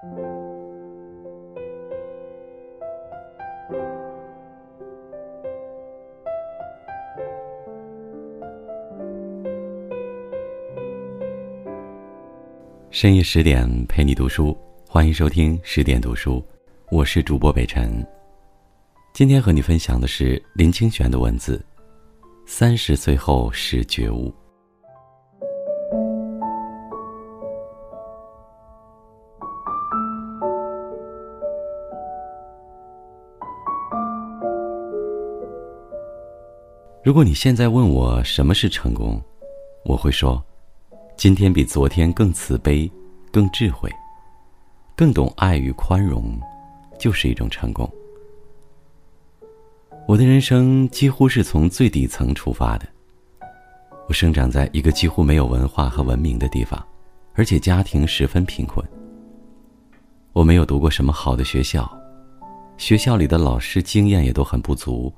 深夜十点陪你读书，欢迎收听十点读书，我是主播北辰。今天和你分享的是林清玄的文字：三十岁后是觉悟。如果你现在问我什么是成功，我会说。今天比昨天更慈悲、更智慧、更懂爱与宽容，就是一种成功。我的人生几乎是从最底层出发的。我生长在一个几乎没有文化和文明的地方，而且家庭十分贫困。我没有读过什么好的学校，学校里的老师经验也都很不足，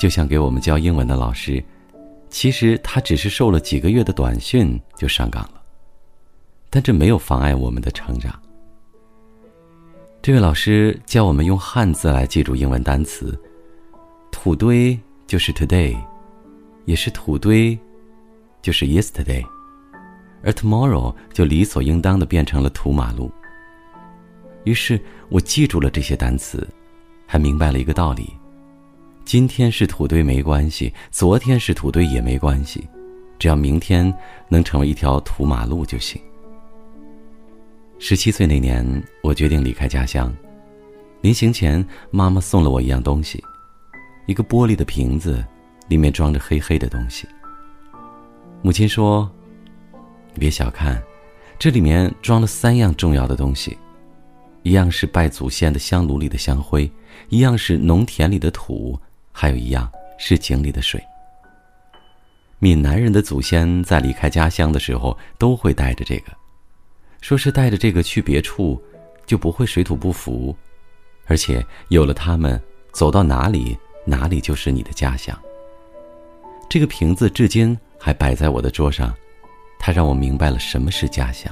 就像给我们教英文的老师。其实他只是受了几个月的短训就上岗了，但这没有妨碍我们的成长。这位老师教我们用汉字来记住英文单词，土堆就是 today，也是土堆，就是 yesterday，而 tomorrow 就理所应当的变成了土马路。于是我记住了这些单词，还明白了一个道理。今天是土堆没关系，昨天是土堆也没关系，只要明天能成为一条土马路就行。十七岁那年，我决定离开家乡。临行前，妈妈送了我一样东西，一个玻璃的瓶子，里面装着黑黑的东西。母亲说：“你别小看，这里面装了三样重要的东西，一样是拜祖先的香炉里的香灰，一样是农田里的土。”还有一样是井里的水。闽南人的祖先在离开家乡的时候都会带着这个，说是带着这个去别处，就不会水土不服，而且有了它们，走到哪里哪里就是你的家乡。这个瓶子至今还摆在我的桌上，它让我明白了什么是家乡。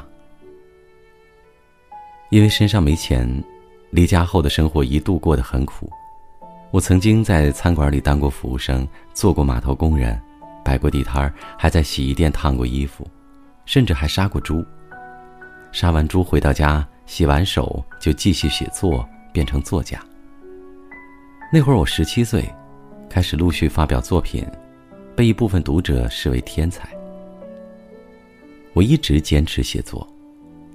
因为身上没钱，离家后的生活一度过得很苦。我曾经在餐馆里当过服务生，做过码头工人，摆过地摊儿，还在洗衣店烫过衣服，甚至还杀过猪。杀完猪回到家，洗完手就继续写作，变成作家。那会儿我十七岁，开始陆续发表作品，被一部分读者视为天才。我一直坚持写作，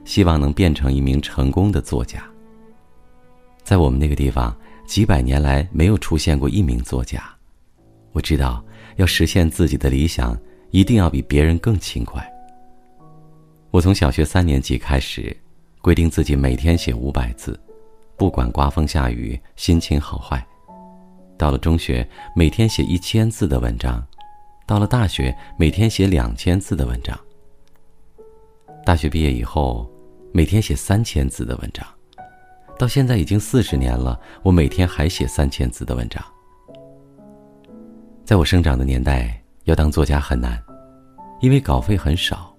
希望能变成一名成功的作家。在我们那个地方。几百年来没有出现过一名作家，我知道要实现自己的理想，一定要比别人更勤快。我从小学三年级开始，规定自己每天写五百字，不管刮风下雨，心情好坏。到了中学，每天写一千字的文章；到了大学，每天写两千字的文章。大学毕业以后，每天写三千字的文章。到现在已经四十年了，我每天还写三千字的文章。在我生长的年代，要当作家很难，因为稿费很少。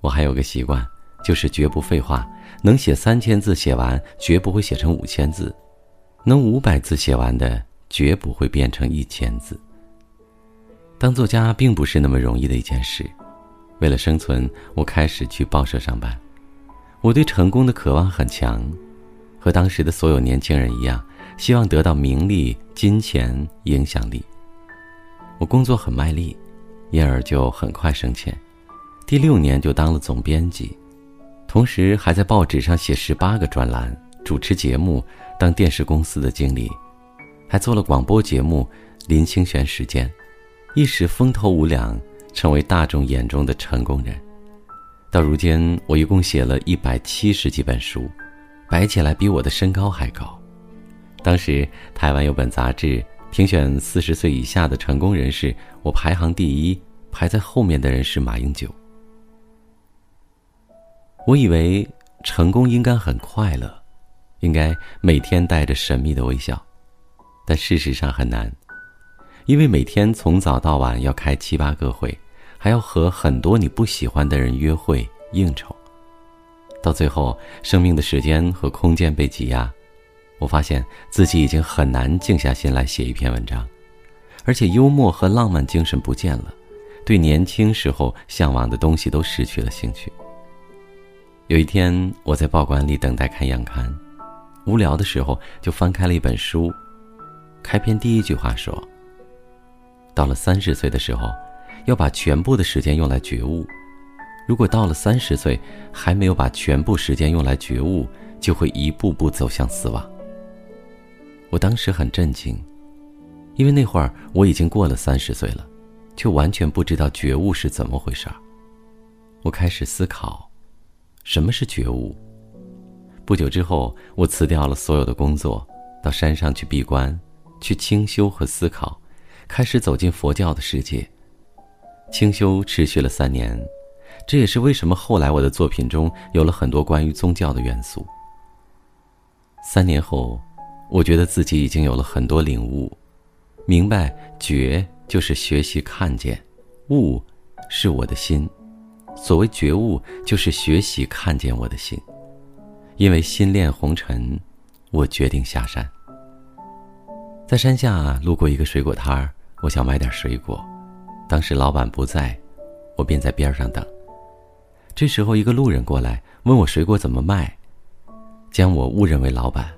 我还有个习惯，就是绝不废话，能写三千字写完，绝不会写成五千字；能五百字写完的，绝不会变成一千字。当作家并不是那么容易的一件事，为了生存，我开始去报社上班。我对成功的渴望很强。和当时的所有年轻人一样，希望得到名利、金钱、影响力。我工作很卖力，因而就很快升迁，第六年就当了总编辑，同时还在报纸上写十八个专栏，主持节目，当电视公司的经理，还做了广播节目《林清玄时间》，一时风头无两，成为大众眼中的成功人。到如今，我一共写了一百七十几本书。摆起来比我的身高还高。当时台湾有本杂志评选四十岁以下的成功人士，我排行第一，排在后面的人是马英九。我以为成功应该很快乐，应该每天带着神秘的微笑，但事实上很难，因为每天从早到晚要开七八个会，还要和很多你不喜欢的人约会应酬。到最后，生命的时间和空间被挤压，我发现自己已经很难静下心来写一篇文章，而且幽默和浪漫精神不见了，对年轻时候向往的东西都失去了兴趣。有一天，我在报馆里等待看样刊，无聊的时候就翻开了一本书，开篇第一句话说：“到了三十岁的时候，要把全部的时间用来觉悟。”如果到了三十岁还没有把全部时间用来觉悟，就会一步步走向死亡。我当时很震惊，因为那会儿我已经过了三十岁了，却完全不知道觉悟是怎么回事儿。我开始思考，什么是觉悟。不久之后，我辞掉了所有的工作，到山上去闭关，去清修和思考，开始走进佛教的世界。清修持续了三年。这也是为什么后来我的作品中有了很多关于宗教的元素。三年后，我觉得自己已经有了很多领悟，明白觉就是学习看见，悟是我的心。所谓觉悟，就是学习看见我的心。因为心恋红尘，我决定下山。在山下路过一个水果摊儿，我想买点水果，当时老板不在，我便在边上等。这时候，一个路人过来问我水果怎么卖，将我误认为老板。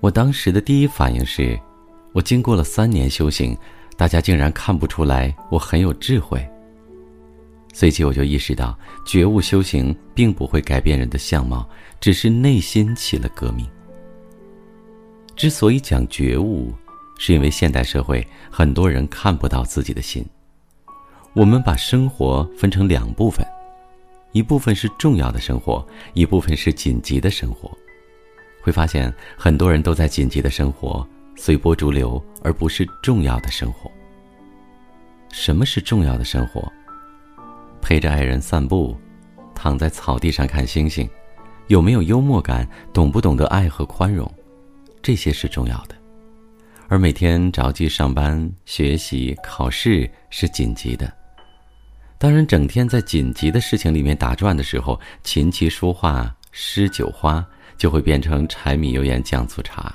我当时的第一反应是，我经过了三年修行，大家竟然看不出来我很有智慧。随即我就意识到，觉悟修行并不会改变人的相貌，只是内心起了革命。之所以讲觉悟，是因为现代社会很多人看不到自己的心。我们把生活分成两部分。一部分是重要的生活，一部分是紧急的生活。会发现很多人都在紧急的生活，随波逐流，而不是重要的生活。什么是重要的生活？陪着爱人散步，躺在草地上看星星，有没有幽默感？懂不懂得爱和宽容？这些是重要的。而每天着急上班、学习、考试是紧急的。当人整天在紧急的事情里面打转的时候，琴棋书画诗酒花就会变成柴米油盐酱醋茶。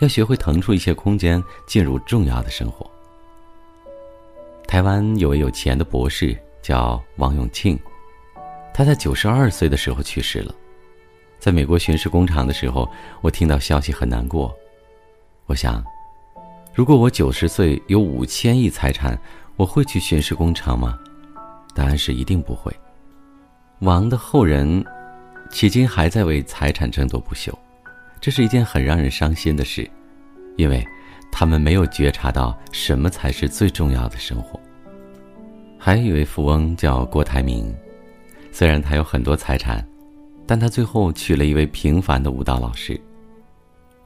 要学会腾出一些空间，进入重要的生活。台湾有位有钱的博士叫王永庆，他在九十二岁的时候去世了。在美国巡视工厂的时候，我听到消息很难过。我想，如果我九十岁有五千亿财产，我会去巡视工厂吗？答案是一定不会。王的后人，迄今还在为财产争夺不休，这是一件很让人伤心的事，因为他们没有觉察到什么才是最重要的生活。还有一位富翁叫郭台铭，虽然他有很多财产，但他最后娶了一位平凡的舞蹈老师。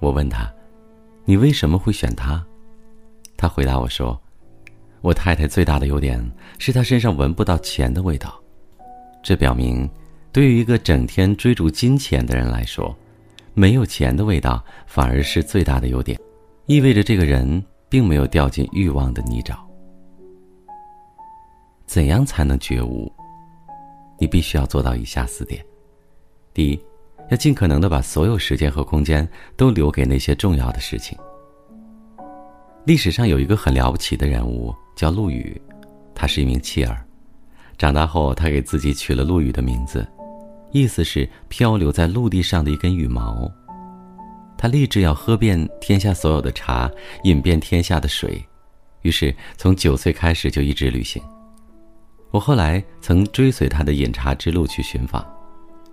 我问他：“你为什么会选他？”他回答我说。我太太最大的优点是她身上闻不到钱的味道，这表明，对于一个整天追逐金钱的人来说，没有钱的味道反而是最大的优点，意味着这个人并没有掉进欲望的泥沼。怎样才能觉悟？你必须要做到以下四点：第一，要尽可能的把所有时间和空间都留给那些重要的事情。历史上有一个很了不起的人物。叫陆羽，他是一名弃儿。长大后，他给自己取了陆羽的名字，意思是漂流在陆地上的一根羽毛。他立志要喝遍天下所有的茶，饮遍天下的水，于是从九岁开始就一直旅行。我后来曾追随他的饮茶之路去寻访，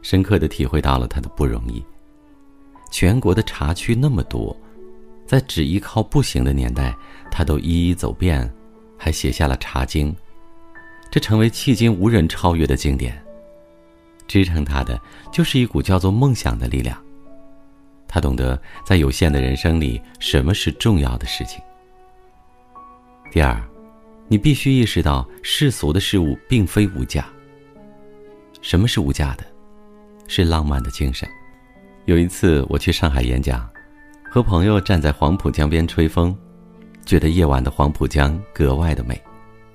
深刻的体会到了他的不容易。全国的茶区那么多，在只依靠步行的年代，他都一一走遍。还写下了《茶经》，这成为迄今无人超越的经典。支撑他的就是一股叫做梦想的力量。他懂得在有限的人生里，什么是重要的事情。第二，你必须意识到世俗的事物并非无价。什么是无价的？是浪漫的精神。有一次我去上海演讲，和朋友站在黄浦江边吹风。觉得夜晚的黄浦江格外的美，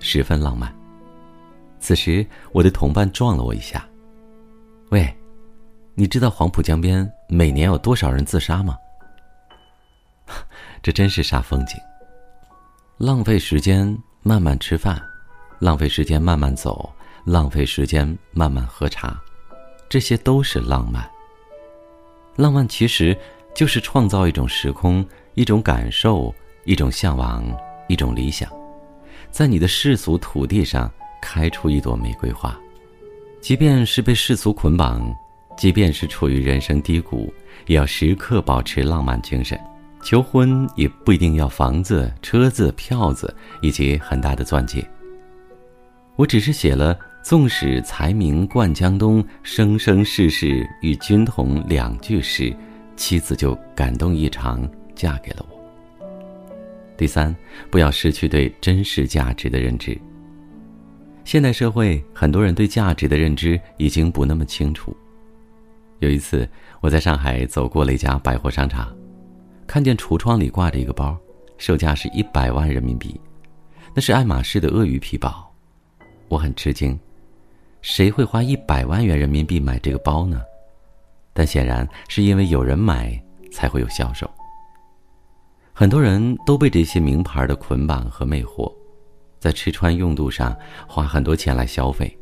十分浪漫。此时，我的同伴撞了我一下：“喂，你知道黄浦江边每年有多少人自杀吗？这真是煞风景。浪费时间慢慢吃饭，浪费时间慢慢走，浪费时间慢慢喝茶，这些都是浪漫。浪漫其实就是创造一种时空，一种感受，一种向往，一种理想，在你的世俗土地上开出一朵玫瑰花。即便是被世俗捆绑，即便是处于人生低谷，也要时刻保持浪漫精神。求婚也不一定要房子、车子、票子以及很大的钻戒。我只是写了“纵使才名冠江东，生生世世与君同”两句诗，妻子就感动异常，嫁给了我。第三，不要失去对真实价值的认知。现代社会，很多人对价值的认知已经不那么清楚。有一次，我在上海走过了一家百货商场，看见橱窗里挂着一个包，售价是一百万人民币，那是爱马仕的鳄鱼皮包。我很吃惊，谁会花一百万元人民币买这个包呢？但显然是因为有人买，才会有销售。很多人都被这些名牌的捆绑和魅惑，在吃穿用度上花很多钱来消费，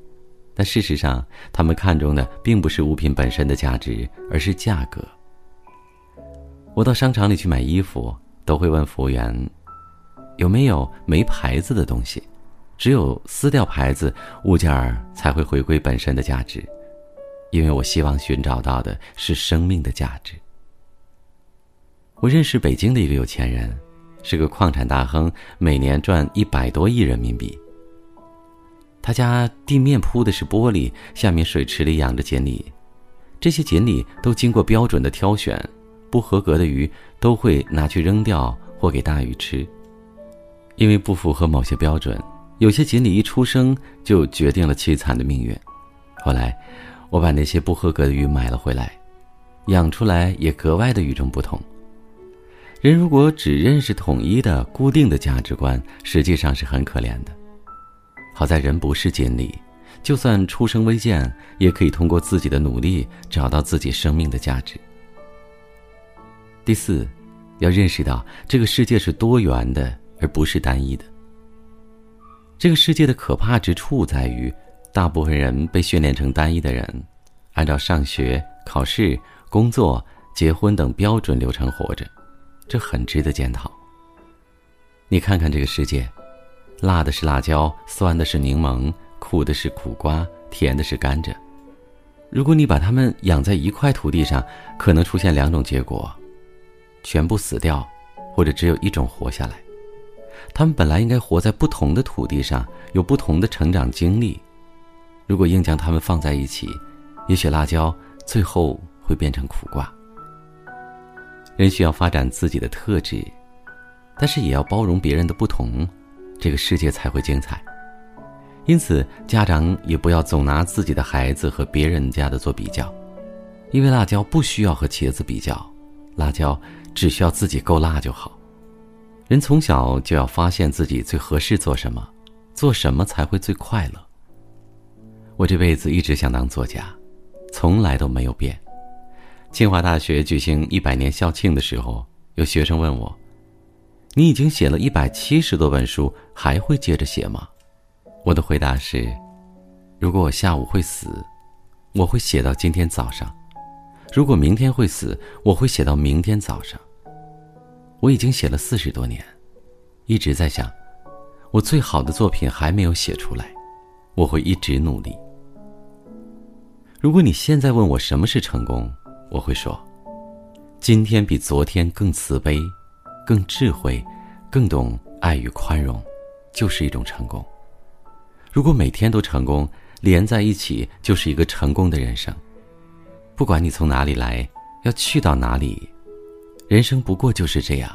但事实上，他们看重的并不是物品本身的价值，而是价格。我到商场里去买衣服，都会问服务员，有没有没牌子的东西。只有撕掉牌子，物件儿才会回归本身的价值，因为我希望寻找到的是生命的价值。我认识北京的一个有钱人，是个矿产大亨，每年赚一百多亿人民币。他家地面铺的是玻璃，下面水池里养着锦鲤，这些锦鲤都经过标准的挑选，不合格的鱼都会拿去扔掉或给大鱼吃，因为不符合某些标准。有些锦鲤一出生就决定了凄惨的命运。后来，我把那些不合格的鱼买了回来，养出来也格外的与众不同。人如果只认识统一的、固定的价值观，实际上是很可怜的。好在人不是锦鲤，就算出生微贱，也可以通过自己的努力找到自己生命的价值。第四，要认识到这个世界是多元的，而不是单一的。这个世界的可怕之处在于，大部分人被训练成单一的人，按照上学、考试、工作、结婚等标准流程活着，这很值得检讨。你看看这个世界，辣的是辣椒，酸的是柠檬，苦的是苦瓜，甜的是甘蔗。如果你把它们养在一块土地上，可能出现两种结果：全部死掉，或者只有一种活下来。他们本来应该活在不同的土地上，有不同的成长经历。如果硬将它们放在一起，也许辣椒最后会变成苦瓜。人需要发展自己的特质，但是也要包容别人的不同，这个世界才会精彩。因此，家长也不要总拿自己的孩子和别人家的做比较，因为辣椒不需要和茄子比较，辣椒只需要自己够辣就好。人从小就要发现自己最合适做什么，做什么才会最快乐。我这辈子一直想当作家，从来都没有变。清华大学举行一百年校庆的时候，有学生问我：“你已经写了一百七十多本书，还会接着写吗？”我的回答是：如果我下午会死，我会写到今天早上；如果明天会死，我会写到明天早上。我已经写了四十多年，一直在想，我最好的作品还没有写出来，我会一直努力。如果你现在问我什么是成功，我会说，今天比昨天更慈悲、更智慧、更懂爱与宽容，就是一种成功。如果每天都成功，连在一起就是一个成功的人生。不管你从哪里来，要去到哪里。人生不过就是这样，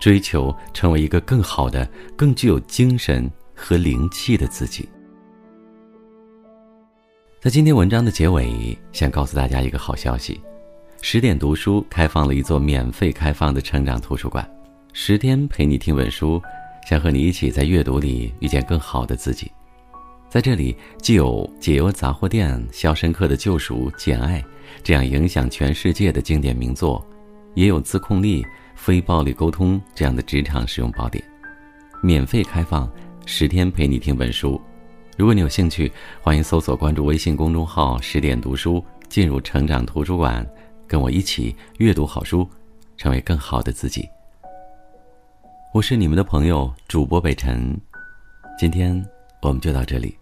追求成为一个更好的、更具有精神和灵气的自己。在今天文章的结尾，想告诉大家一个好消息：十点读书开放了一座免费开放的成长图书馆，十天陪你听本书，想和你一起在阅读里遇见更好的自己。在这里，既有解忧杂货店、肖申克的救赎、简爱这样影响全世界的经典名作，也有自控力、非暴力沟通这样的职场实用宝典，免费开放十天陪你听本书。如果你有兴趣，欢迎搜索关注微信公众号“十点读书”，进入成长图书馆，跟我一起阅读好书，成为更好的自己。我是你们的朋友主播北辰，今天我们就到这里。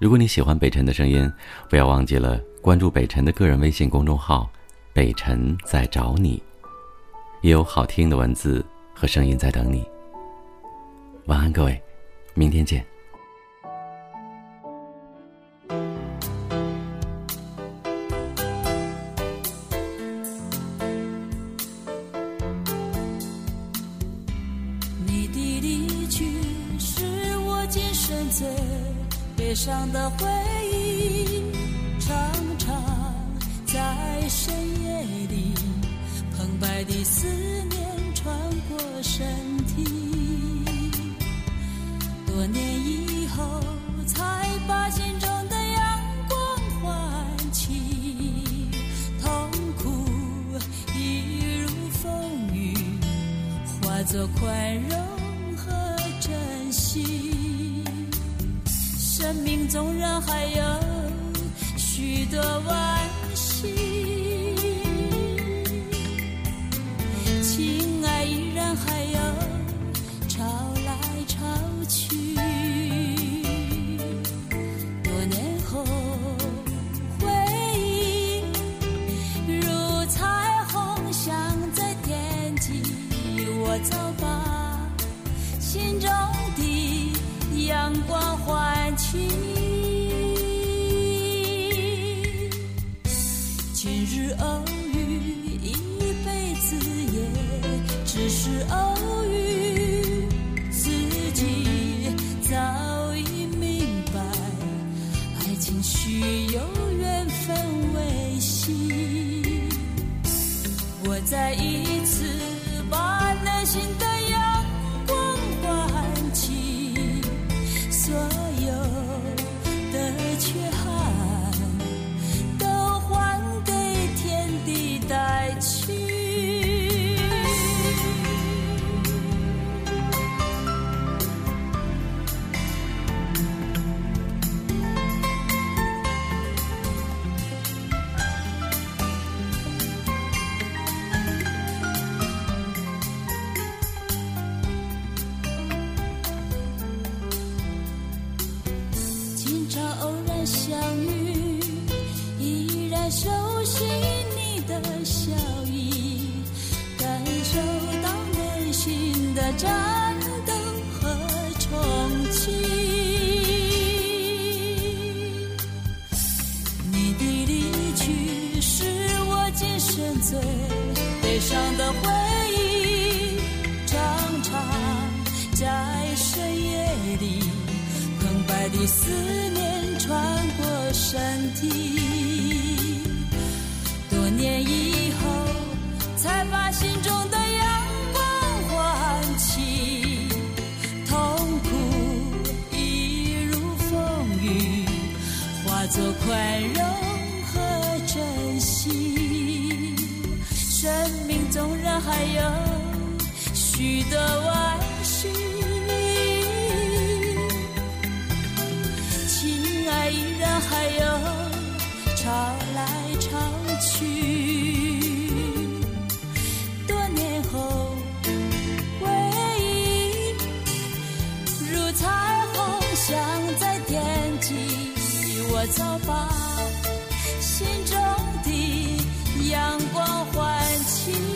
如果你喜欢北辰的声音，不要忘记了关注北辰的个人微信公众号“北辰在找你”，也有好听的文字和声音在等你。晚安，各位，明天见。思念穿过身体。多年以后，才把心中的阳光唤起，痛苦一如风雨。化作宽容和珍惜。生命纵然还有许多惋惜，我再一次把内心的经常偶然相遇，依然熟悉你的笑意，感受到内心的战斗和重启。你的离去是我今生最悲伤的回忆，常常在深夜里。澎湃的思念身体，多年以后才把心中的阳光唤起，痛苦一如风雨，化作宽容和珍惜。生命纵然还有许多惋惜。早把心中的阳光唤起